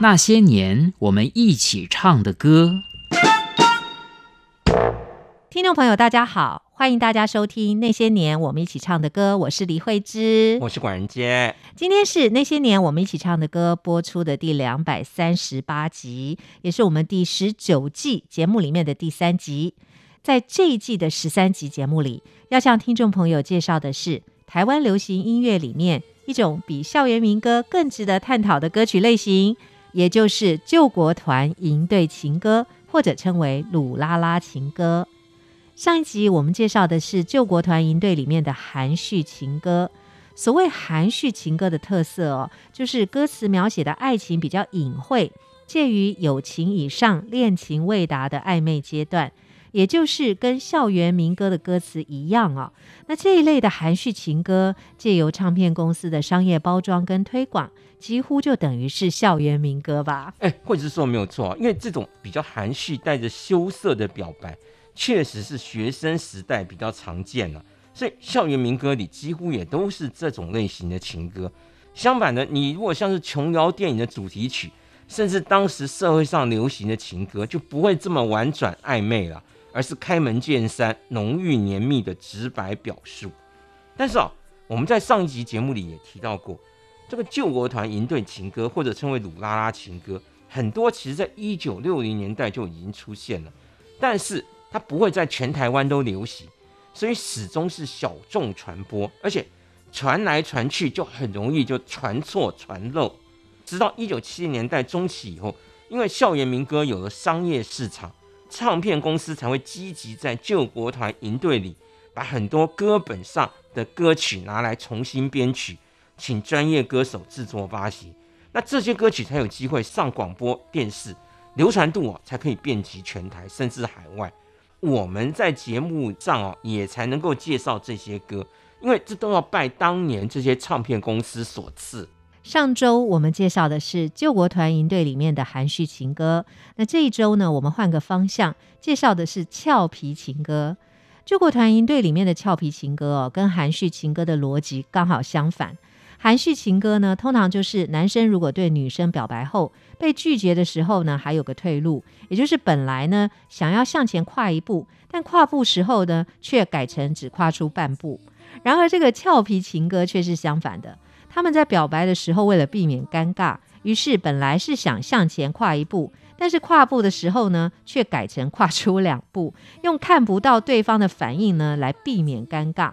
那些年我们一起唱的歌。听众朋友，大家好，欢迎大家收听《那些年我们一起唱的歌》，我是李慧芝，我是管人杰。今天是《那些年我们一起唱的歌》播出的第两百三十八集，也是我们第十九季节目里面的第三集。在这一季的十三集节目里，要向听众朋友介绍的是台湾流行音乐里面一种比校园民歌更值得探讨的歌曲类型，也就是救国团营队情歌，或者称为鲁拉拉情歌。上一集我们介绍的是救国团营队里面的含蓄情歌。所谓含蓄情歌的特色哦，就是歌词描写的爱情比较隐晦，介于友情以上、恋情未达的暧昧阶段，也就是跟校园民歌的歌词一样哦。那这一类的含蓄情歌，借由唱片公司的商业包装跟推广，几乎就等于是校园民歌吧？哎，或者是说没有错，因为这种比较含蓄、带着羞涩的表白。确实是学生时代比较常见了，所以校园民歌里几乎也都是这种类型的情歌。相反的，你如果像是琼瑶电影的主题曲，甚至当时社会上流行的情歌，就不会这么婉转暧昧了，而是开门见山、浓郁黏密的直白表述。但是啊，我们在上一集节目里也提到过，这个救国团营队情歌，或者称为鲁拉拉情歌，很多其实在一九六零年代就已经出现了，但是。它不会在全台湾都流行，所以始终是小众传播，而且传来传去就很容易就传错传漏。直到一九七零年代中期以后，因为校园民歌有了商业市场，唱片公司才会积极在救国团营队里把很多歌本上的歌曲拿来重新编曲，请专业歌手制作发行。那这些歌曲才有机会上广播电视，流传度啊才可以遍及全台甚至海外。我们在节目上哦，也才能够介绍这些歌，因为这都要拜当年这些唱片公司所赐。上周我们介绍的是救国团营队里面的含蓄情歌，那这一周呢，我们换个方向，介绍的是俏皮情歌。救国团营队里面的俏皮情歌哦，跟含蓄情歌的逻辑刚好相反。含蓄情歌呢，通常就是男生如果对女生表白后被拒绝的时候呢，还有个退路，也就是本来呢想要向前跨一步，但跨步时候呢却改成只跨出半步。然而这个俏皮情歌却是相反的，他们在表白的时候为了避免尴尬，于是本来是想向前跨一步，但是跨步的时候呢却改成跨出两步，用看不到对方的反应呢来避免尴尬。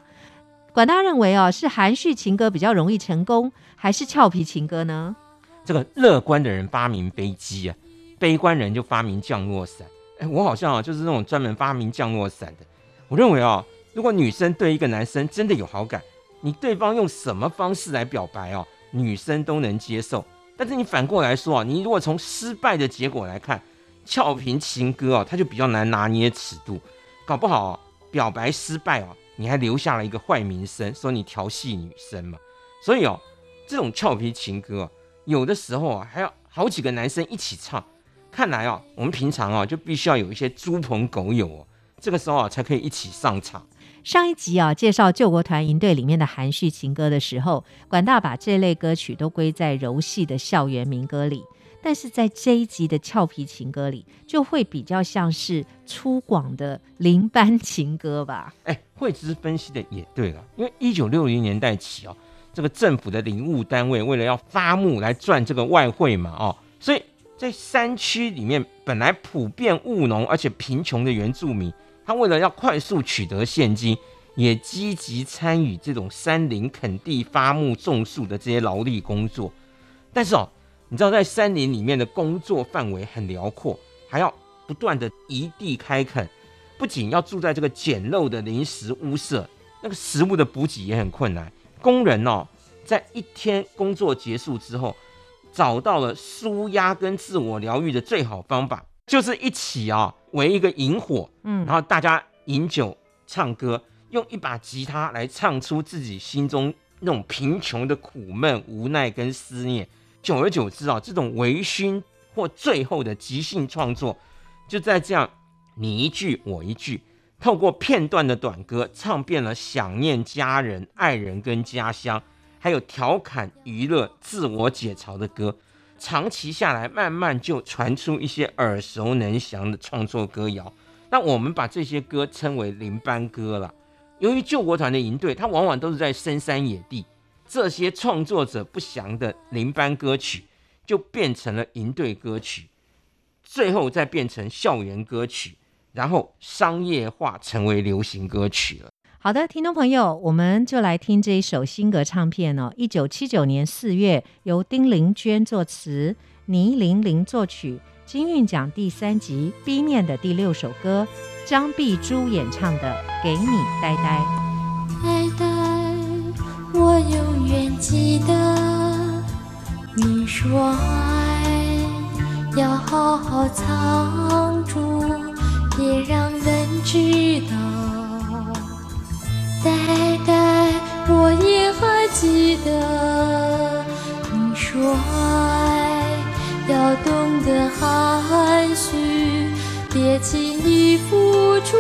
管大认为哦，是含蓄情歌比较容易成功，还是俏皮情歌呢？这个乐观的人发明飞机啊，悲观人就发明降落伞。哎，我好像啊就是那种专门发明降落伞的。我认为啊，如果女生对一个男生真的有好感，你对方用什么方式来表白哦，女生都能接受。但是你反过来说啊，你如果从失败的结果来看，俏皮情歌哦，它就比较难拿捏尺度，搞不好表白失败哦。你还留下了一个坏名声，说你调戏女生嘛？所以哦，这种俏皮情歌哦，有的时候啊，还要好几个男生一起唱。看来哦，我们平常啊，就必须要有一些猪朋狗友哦，这个时候啊，才可以一起上场。上一集啊，介绍救国团营队里面的含蓄情歌的时候，管大把这类歌曲都归在柔细的校园民歌里。但是在这一集的俏皮情歌里，就会比较像是粗犷的林班情歌吧？哎，惠芝分析的也对了，因为一九六零年代起哦，这个政府的领务单位为了要发募来赚这个外汇嘛，哦，所以在山区里面本来普遍务农而且贫穷的原住民，他为了要快速取得现金，也积极参与这种山林垦地发木种树的这些劳力工作，但是哦。你知道，在山林里面的工作范围很辽阔，还要不断的移地开垦，不仅要住在这个简陋的临时屋舍，那个食物的补给也很困难。工人哦，在一天工作结束之后，找到了舒压跟自我疗愈的最好方法，就是一起啊围一个萤火，嗯，然后大家饮酒唱歌，用一把吉他来唱出自己心中那种贫穷的苦闷、无奈跟思念。久而久之啊，这种微醺或最后的即兴创作，就在这样你一句我一句，透过片段的短歌，唱遍了想念家人、爱人跟家乡，还有调侃、娱乐、自我解嘲的歌。长期下来，慢慢就传出一些耳熟能详的创作歌谣。那我们把这些歌称为林班歌了。由于救国团的营队，它往往都是在深山野地，这些创作者不详的林班歌曲，就变成了营队歌曲，最后再变成校园歌曲，然后商业化成为流行歌曲了。好的，听众朋友，我们就来听这一首新格唱片哦。一九七九年四月，由丁玲娟作词，倪玲玲作曲，金韵奖第三集 B 面的第六首歌，张碧珠演唱的《给你呆呆》。呆呆，我永远记得你说爱要好好藏住，别让人知道。呆呆，我也还记得你说爱要懂得含蓄，别轻易付出。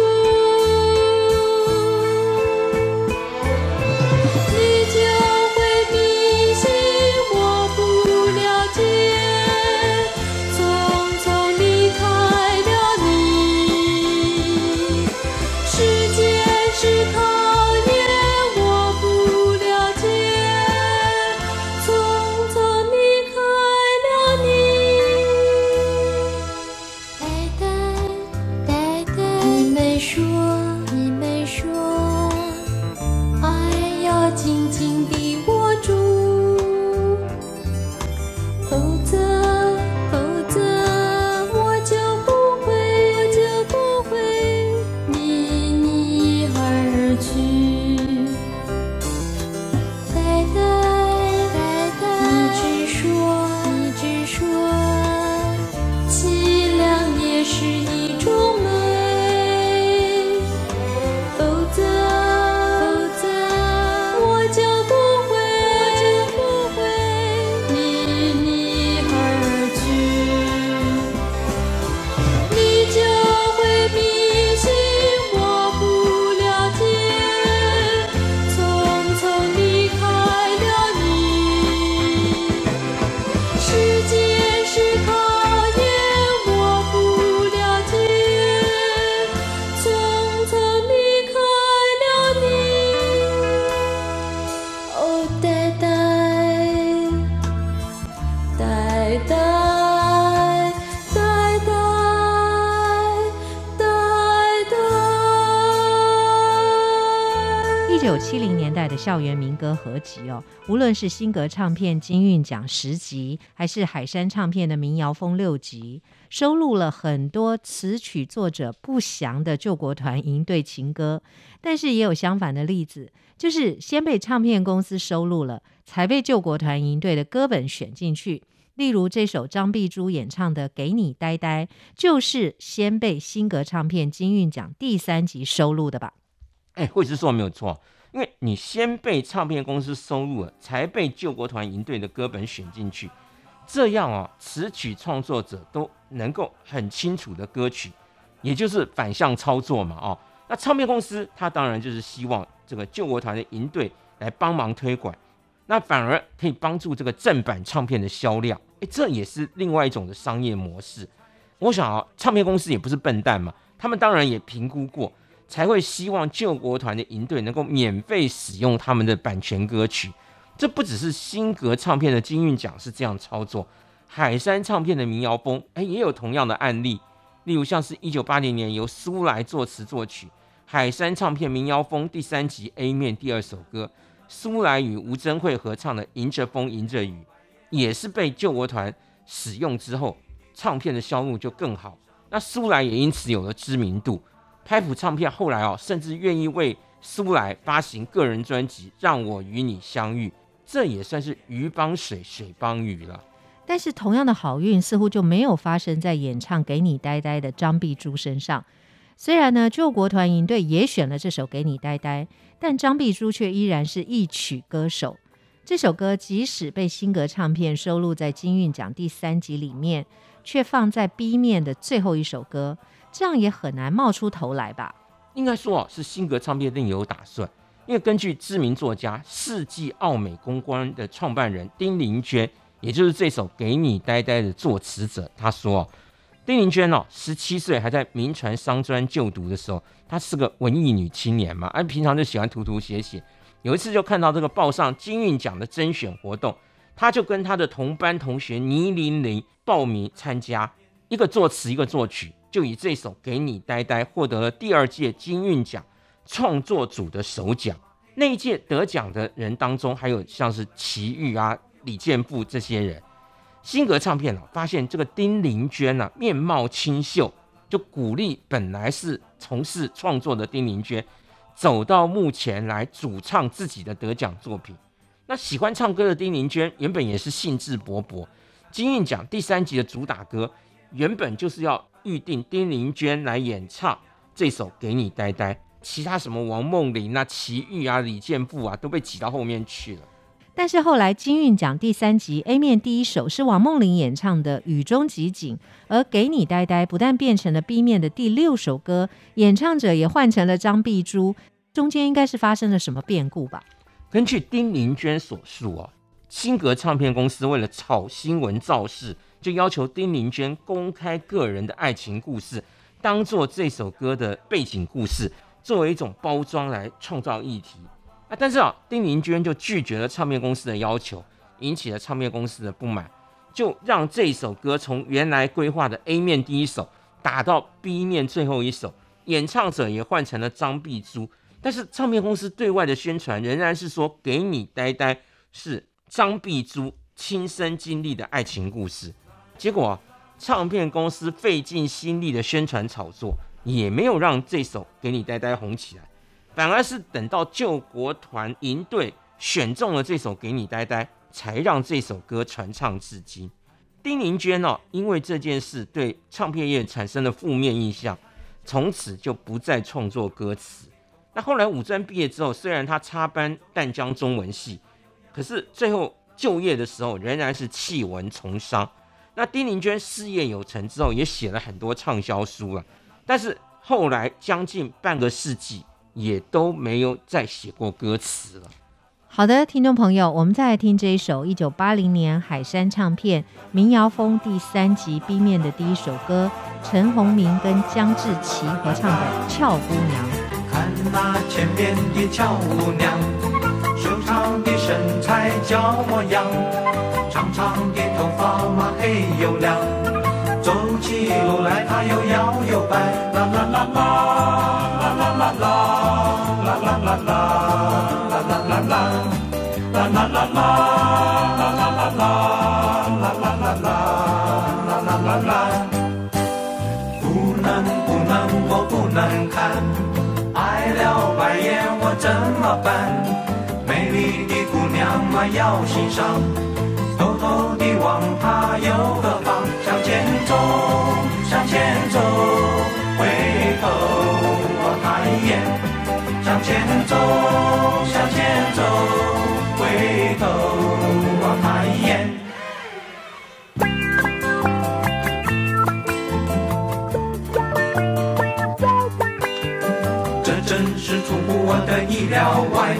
校园民歌合集哦，无论是新格唱片金韵奖十集，还是海山唱片的民谣风六集，收录了很多词曲作者不详的救国团营队情歌。但是也有相反的例子，就是先被唱片公司收录了，才被救国团营队的歌本选进去。例如这首张碧珠演唱的《给你呆呆》，就是先被新格唱片金韵奖第三集收录的吧？哎，惠子说没有错。因为你先被唱片公司收入了，才被救国团营队的歌本选进去，这样啊，词曲创作者都能够很清楚的歌曲，也就是反向操作嘛，哦，那唱片公司他当然就是希望这个救国团的营队来帮忙推广，那反而可以帮助这个正版唱片的销量，诶，这也是另外一种的商业模式。我想啊，唱片公司也不是笨蛋嘛，他们当然也评估过。才会希望救国团的营队能够免费使用他们的版权歌曲。这不只是新格唱片的金韵奖是这样操作，海山唱片的民谣风哎也有同样的案例。例如像是一九八零年由苏来作词作曲，海山唱片民谣风第三集 A 面第二首歌，苏来与吴珍慧合唱的《迎着风迎着雨》，也是被救国团使用之后，唱片的销路就更好。那苏来也因此有了知名度。拍普唱片后来哦，甚至愿意为苏来发行个人专辑《让我与你相遇》，这也算是鱼帮水，水帮鱼了。但是同样的好运似乎就没有发生在演唱《给你呆呆》的张碧珠身上。虽然呢，救国团营队也选了这首《给你呆呆》，但张碧珠却依然是一曲歌手。这首歌即使被新格唱片收录在金韵奖第三集里面，却放在 B 面的最后一首歌。这样也很难冒出头来吧？应该说啊，是新格唱片另有打算。因为根据知名作家、世纪奥美公关的创办人丁玲娟，也就是这首《给你呆呆》的作词者，他说：“丁玲娟哦，十七岁还在民传商专就读的时候，她是个文艺女青年嘛，而平常就喜欢涂涂写写。有一次就看到这个报上金韵奖的甄选活动，她就跟她的同班同学倪玲玲报名参加，一个作词，一个作曲，就以这首《给你呆呆》获得了第二届金韵奖。”创作组的首奖，那一届得奖的人当中，还有像是齐豫啊、李健富这些人。新格唱片啊，发现这个丁玲娟啊，面貌清秀，就鼓励本来是从事创作的丁玲娟，走到目前来主唱自己的得奖作品。那喜欢唱歌的丁玲娟，原本也是兴致勃勃。金韵奖第三集的主打歌，原本就是要预定丁玲娟来演唱这首《给你呆呆》。其他什么王梦玲啊、齐豫啊、李健富啊，都被挤到后面去了。但是后来金韵奖第三集 A 面第一首是王梦玲演唱的《雨中集锦》，而《给你呆呆》不但变成了 B 面的第六首歌，演唱者也换成了张碧珠。中间应该是发生了什么变故吧？根据丁玲娟所述啊，新格唱片公司为了炒新闻造势，就要求丁玲娟公开个人的爱情故事，当做这首歌的背景故事。作为一种包装来创造议题啊，但是啊，丁玲娟就拒绝了唱片公司的要求，引起了唱片公司的不满，就让这首歌从原来规划的 A 面第一首打到 B 面最后一首，演唱者也换成了张碧珠，但是唱片公司对外的宣传仍然是说给你呆呆是张碧珠亲身经历的爱情故事，结果，唱片公司费尽心力的宣传炒作。也没有让这首给你呆呆红起来，反而是等到救国团营队选中了这首给你呆呆，才让这首歌传唱至今。丁玲娟哦，因为这件事对唱片业产生了负面印象，从此就不再创作歌词。那后来五专毕业之后，虽然他插班淡江中文系，可是最后就业的时候仍然是弃文从商。那丁玲娟事业有成之后，也写了很多畅销书了。但是后来将近半个世纪，也都没有再写过歌词了。好的，听众朋友，我们再来听这一首一九八零年海山唱片《民谣风》第三集 B 面的第一首歌，陈鸿明跟江志琪合唱的《俏姑娘》。看那前面的俏姑娘，手上的才叫模样，长长的头发嘛黑又亮。走起路来，它又摇又摆，啦啦啦啦，啦啦啦啦，啦啦啦啦，啦啦啦啦，啦啦啦啦，啦啦啦啦，啦啦啦啦，啦啦啦啦。不能不能，我不能看，爱了白眼我怎么办？美丽的姑娘嘛要欣赏。偷偷地望他有何方？向前走，向前走，回头望他一眼。向前走，向前走，回头望他一眼。这真是出乎我的意料外。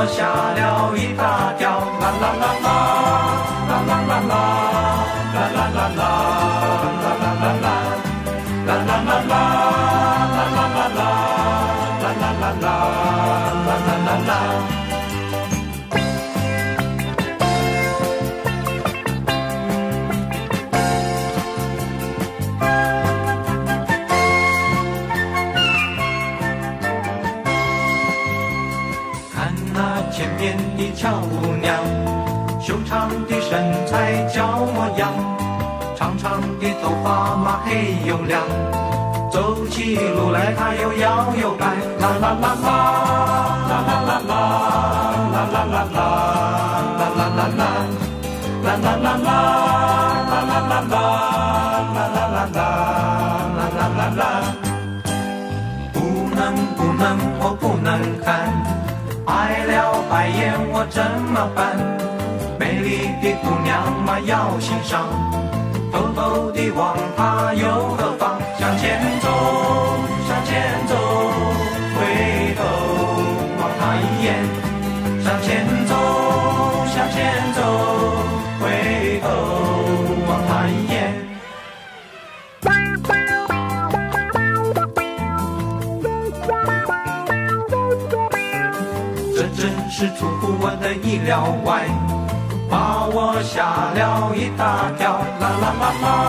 我吓了一大跳，啦啦，啦亮，走起路来它又摇又摆，啦啦啦啦，啦啦啦啦，啦啦啦啦，啦啦啦啦，啦啦啦啦，啦啦啦啦，啦啦啦啦，啦啦啦啦，不能不能，我不能看。爱了白眼我怎么办？美丽的姑娘嘛要欣赏，偷偷地望她有何妨？走，向前走，回头望他一眼。向前走，向前走，回头望他一眼。这真是出乎我的意料外，把我吓了一大跳。啦啦啦啦，啦啦啦啦。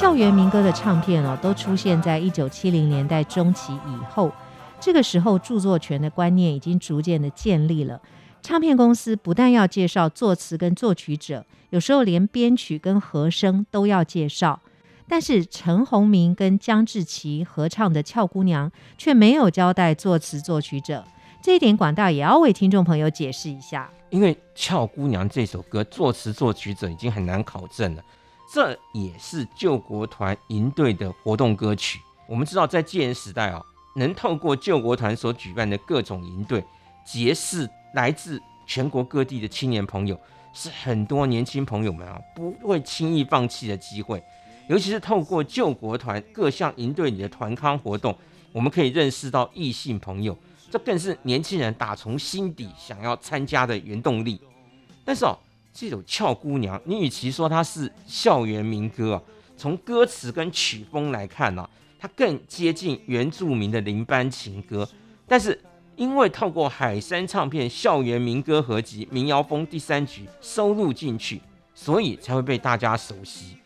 校园民歌的唱片哦，都出现在一九七零年代中期以后。这个时候，著作权的观念已经逐渐的建立了。唱片公司不但要介绍作词跟作曲者，有时候连编曲跟和声都要介绍。但是陈鸿明跟江志奇合唱的《俏姑娘》却没有交代作词作曲者，这一点广大也要为听众朋友解释一下。因为《俏姑娘》这首歌作词作曲者已经很难考证了，这也是救国团营队的活动歌曲。我们知道，在戒严时代啊，能透过救国团所举办的各种营队，结识来自全国各地的青年朋友，是很多年轻朋友们啊不会轻易放弃的机会。尤其是透过救国团各项营队里的团康活动，我们可以认识到异性朋友，这更是年轻人打从心底想要参加的原动力。但是哦，这首《俏姑娘》，你与其说它是校园民歌啊，从歌词跟曲风来看呢、它更接近原住民的林班情歌。但是因为透过海山唱片校园民歌合集《民谣风》第三局收录进去，所以才会被大家熟悉。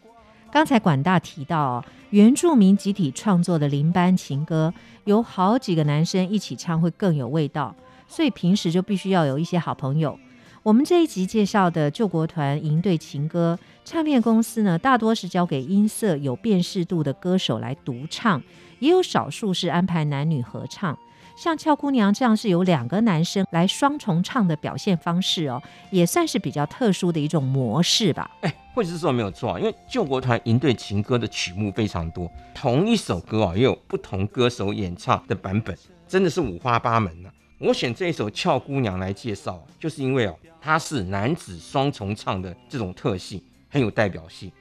刚才管大提到、原住民集体创作的林班情歌，有好几个男生一起唱会更有味道，所以平时就必须要有一些好朋友。我们这一集介绍的救国团营队情歌，唱片公司呢大多是交给音色有辨识度的歌手来独唱，也有少数是安排男女合唱。像俏姑娘这样是由两个男生来双重唱的表现方式哦，也算是比较特殊的一种模式吧。哎，惠子说没有错啊，因为救国团营队情歌的曲目非常多，同一首歌啊也有不同歌手演唱的版本，真的是五花八门呐、我选这一首《俏姑娘》来介绍，就是因为哦，它是男子双重唱的这种特性，很有代表性。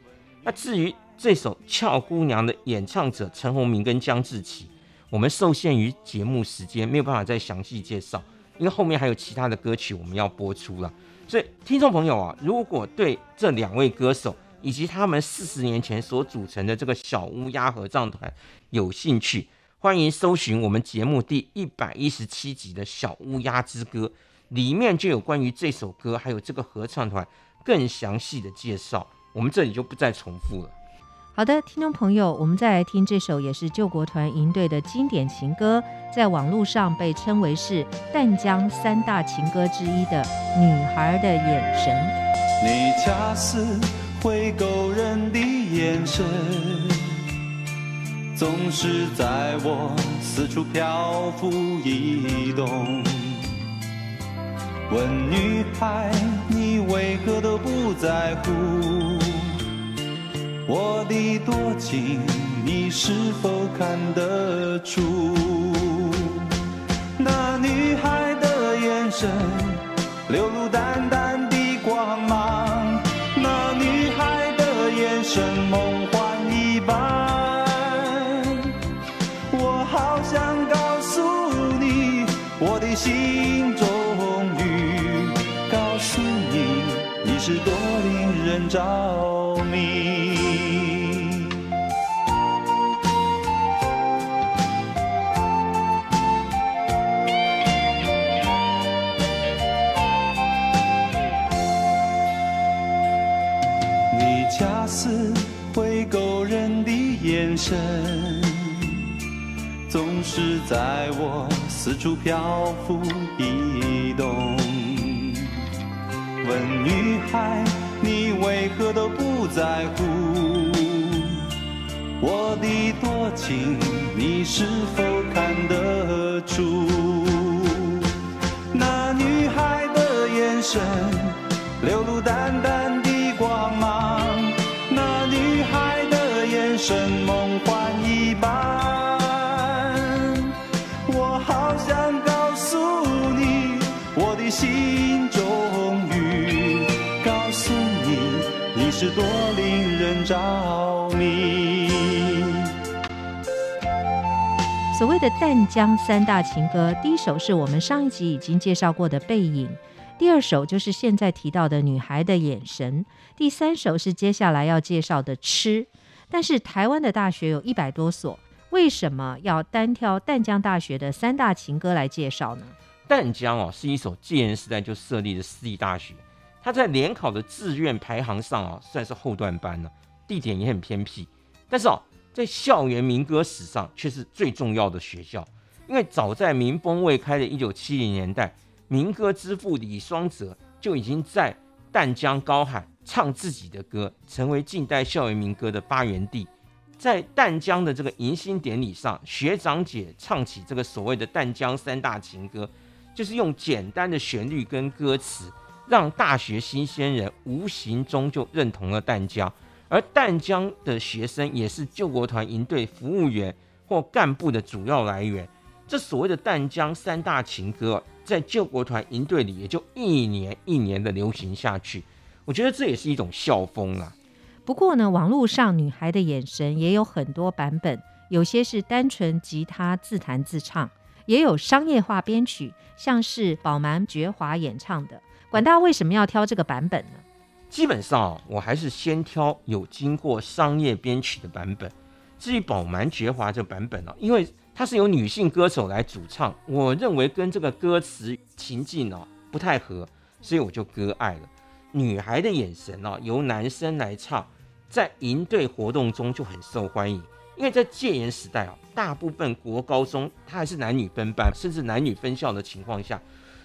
那至于这首《俏姑娘》的演唱者陈鸿明跟江志奇，我们受限于节目时间，没有办法再详细介绍，因为后面还有其他的歌曲我们要播出了。所以，听众朋友啊，如果对这两位歌手以及他们四十年前所组成的这个小乌鸦合唱团有兴趣，欢迎搜寻我们节目第一百一十七集的《小乌鸦之歌》，里面就有关于这首歌还有这个合唱团更详细的介绍。我们这里就不再重复了。好的，听众朋友，我们再来听这首也是救国团营队的经典情歌，在网络上被称为是淡江三大情歌之一的《女孩的眼神》。你恰似会勾人的眼神，总是在我四处漂浮移动。问女孩，你为何都不在乎？我的多情，你是否看得出？那女孩的眼神流露淡淡好想告诉你我的心中语，告诉你你是多令人着迷。你恰似会勾人的眼神，总是在我四处漂浮移动。问女孩，你为何都不在乎？我的多情，你是否看得出？那女孩的眼神流露淡淡的光芒，那女孩的眼神的淡江三大情歌，第一首是我们上一集已经介绍过的《背影》，第二首就是现在提到的《女孩的眼神》，第三首是接下来要介绍的《吃》。但是台湾的大学有一百多所，为什么要单挑淡江大学的三大情歌来介绍呢？淡江哦是一所戒严时代就设立的私立大学，它在联考的志愿排行上哦算是后段班了，地点也很偏僻，但是哦在校园民歌史上却是最重要的学校，因为早在民风未开的一九七零年代，民歌之父李双泽就已经在淡江高喊唱自己的歌，成为近代校园民歌的发源地。在淡江的这个迎新典礼上，学长姐唱起这个所谓的淡江三大情歌，就是用简单的旋律跟歌词，让大学新鲜人无形中就认同了淡江。而淡江的学生也是救国团营队服务员或干部的主要来源。这所谓的淡江三大情歌，在救国团营队里也就一年一年的流行下去。我觉得这也是一种校风啊。不过呢，网络上女孩的眼神也有很多版本，有些是单纯吉他自弹自唱，也有商业化编曲，像是宝蛮觉华演唱的。管大为什么要挑这个版本呢？基本上我还是先挑有经过商业编曲的版本。至于宝蛮绝华这版本呢，因为它是由女性歌手来主唱，我认为跟这个歌词情境呢不太合，所以我就割爱了。女孩的眼神呢，由男生来唱。在营队活动中就很受欢迎，因为在戒严时代啊，大部分国高中它还是男女分班，甚至男女分校的情况下，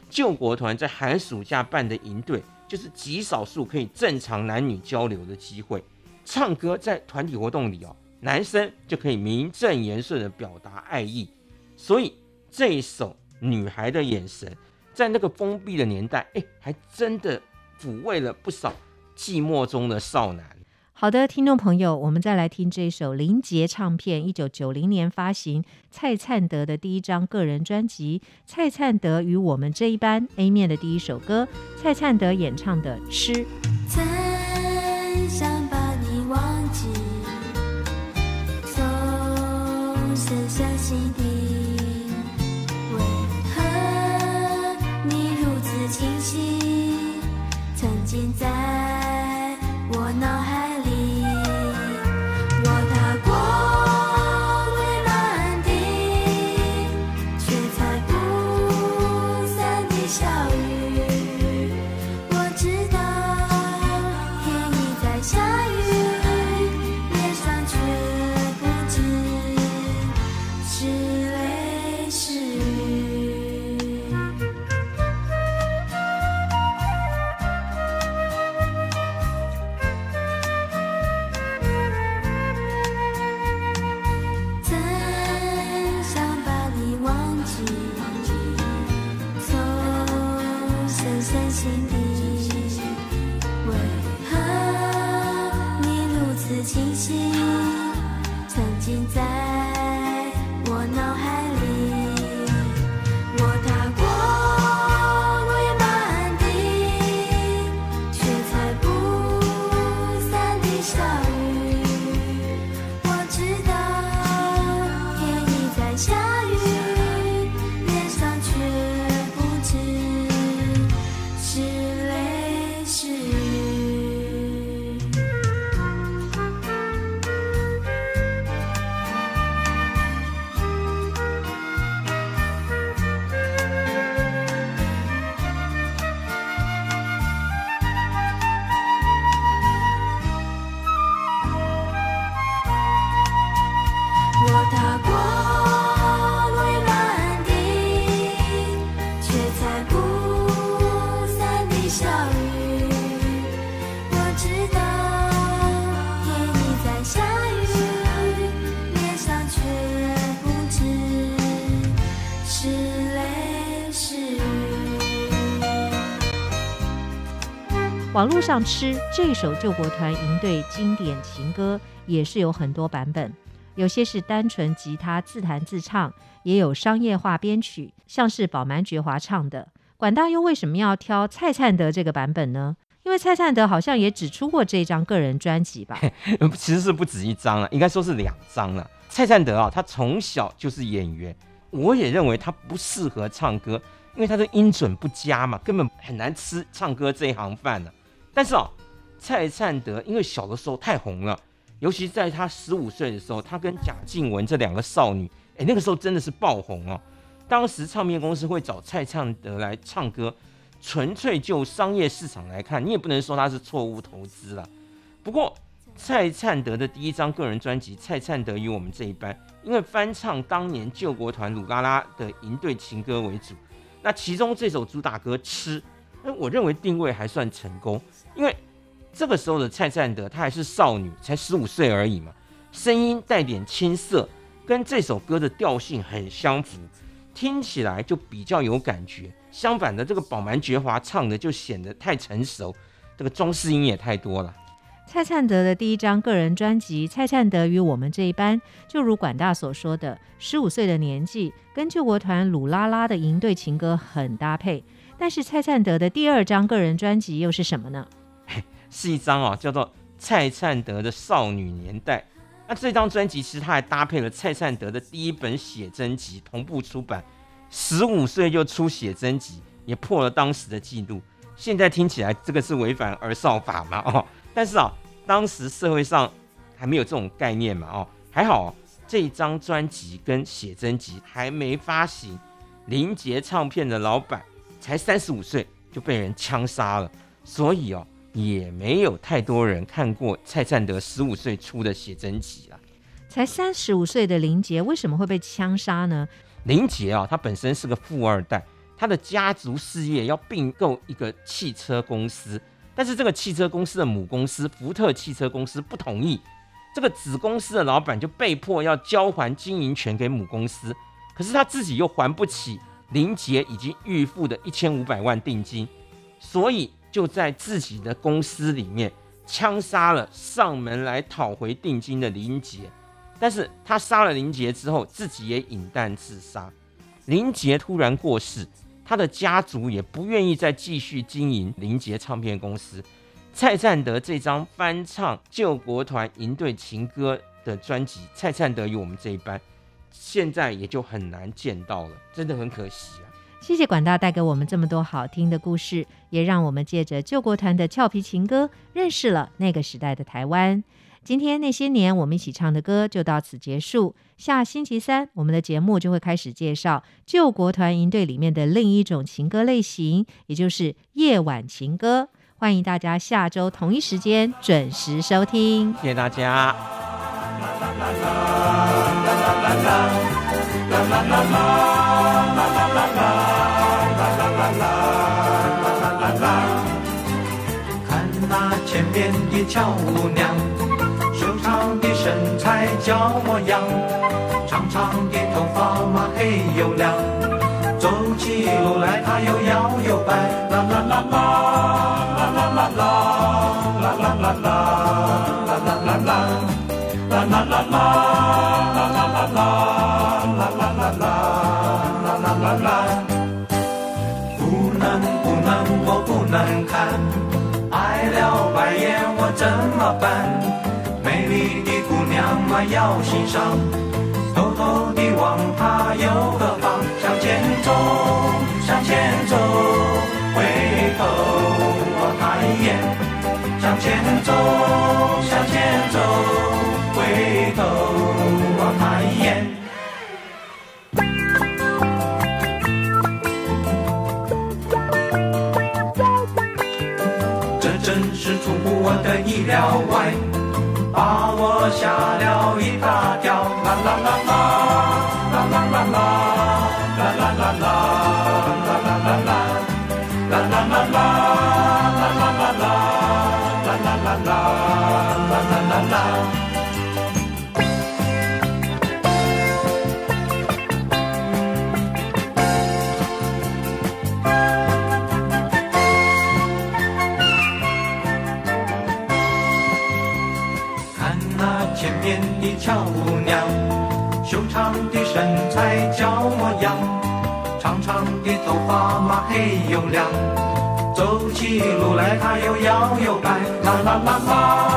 救国团在寒暑假办的营队，就是极少数可以正常男女交流的机会。唱歌在团体活动里哦，男生就可以名正言顺的表达爱意，所以这一首《女孩的眼神》在那个封闭的年代，哎，还真的抚慰了不少寂寞中的少男。好的，听众朋友，我们再来听这首林杰唱片一九九零年发行蔡灿德的第一张个人专辑《蔡灿德与我们这一班》A 面的第一首歌，蔡灿德演唱的《吃》。真想把你忘记，清晰。网络上吃这首救国团营队经典情歌也是有很多版本，有些是单纯吉他自弹自唱，也有商业化编曲，像是宝蛮觉华唱的。管大又为什么要挑蔡灿德这个版本呢？因为蔡灿德好像也只出过这张个人专辑吧？其实是不止一张了，应该说是两张了。蔡灿德啊，他从小就是演员，我也认为他不适合唱歌，因为他的音准不佳嘛，根本很难吃唱歌这一行饭呢。但是啊，蔡灿德因为小的时候太红了，尤其在他十五岁的时候，他跟贾静雯这两个少女，哎，那个时候真的是爆红哦。当时唱片公司会找蔡灿德来唱歌，纯粹就商业市场来看，你也不能说他是错误投资了。不过，蔡灿德的第一张个人专辑《蔡灿德与我们这一班》，因为翻唱当年救国团鲁拉拉的营队情歌为主，那其中这首主打歌《吃》，那我认为定位还算成功，因为这个时候的蔡灿德她还是少女，才十五岁而已嘛，声音带点青涩，跟这首歌的调性很相符。听起来就比较有感觉，相反的，这个宝蛮绝华唱的就显得太成熟，这个装饰音也太多了。蔡灿德的第一张个人专辑《蔡灿德与我们这一班》，就如管大所说的，十五岁的年纪跟救国团鲁拉拉的营队情歌很搭配。但是蔡灿德的第二张个人专辑又是什么呢？是一张啊，叫做《蔡灿德的少女年代》。那这张专辑其实他还搭配了蔡善德的第一本写真集同步出版，十五岁就出写真集，也破了当时的记录。现在听起来这个是违反儿少法嘛？哦，但是啊，当时社会上还没有这种概念嘛？哦，还好这张专辑跟写真集还没发行，林杰唱片的老板才三十五岁就被人枪杀了，所以哦。也没有太多人看过蔡善德十五岁出的写真集啊。才三十五岁的林杰为什么会被枪杀呢？林杰啊，他本身是个富二代，他的家族事业要并购一个汽车公司，但是这个汽车公司的母公司福特汽车公司不同意，这个子公司的老板就被迫要交还经营权给母公司，可是他自己又还不起林杰已经预付的一千五百万定金，所以。就在自己的公司里面枪杀了上门来讨回定金的林杰，但是他杀了林杰之后，自己也饮弹自杀。林杰突然过世，他的家族也不愿意再继续经营林杰唱片公司。蔡灿德这张翻唱救国团营队情歌的专辑《蔡灿德与我们这一班》，现在也就很难见到了，真的很可惜啊。谢谢管大带给我们这么多好听的故事，也让我们借着救国团的俏皮情歌，认识了那个时代的台湾。今天那些年我们一起唱的歌就到此结束。下星期三，我们的节目就会开始介绍救国团营队里面的另一种情歌类型，也就是夜晚情歌。欢迎大家下周同一时间准时收听。谢谢大家。啦啦啦啦啦啦啦啦那前面的俏姑娘，修长的身材娇模样，娘嘛要欣赏，偷偷地望他有何妨？向前走，向前走，回头望他一眼。向前走，向前走，回头望他一眼。这真是出乎我的意料外，把我吓了一大跳。啦啦啦，啦小模样，长长的头发嘛黑又亮，走起路来它又摇又摆，啦啦啦啦。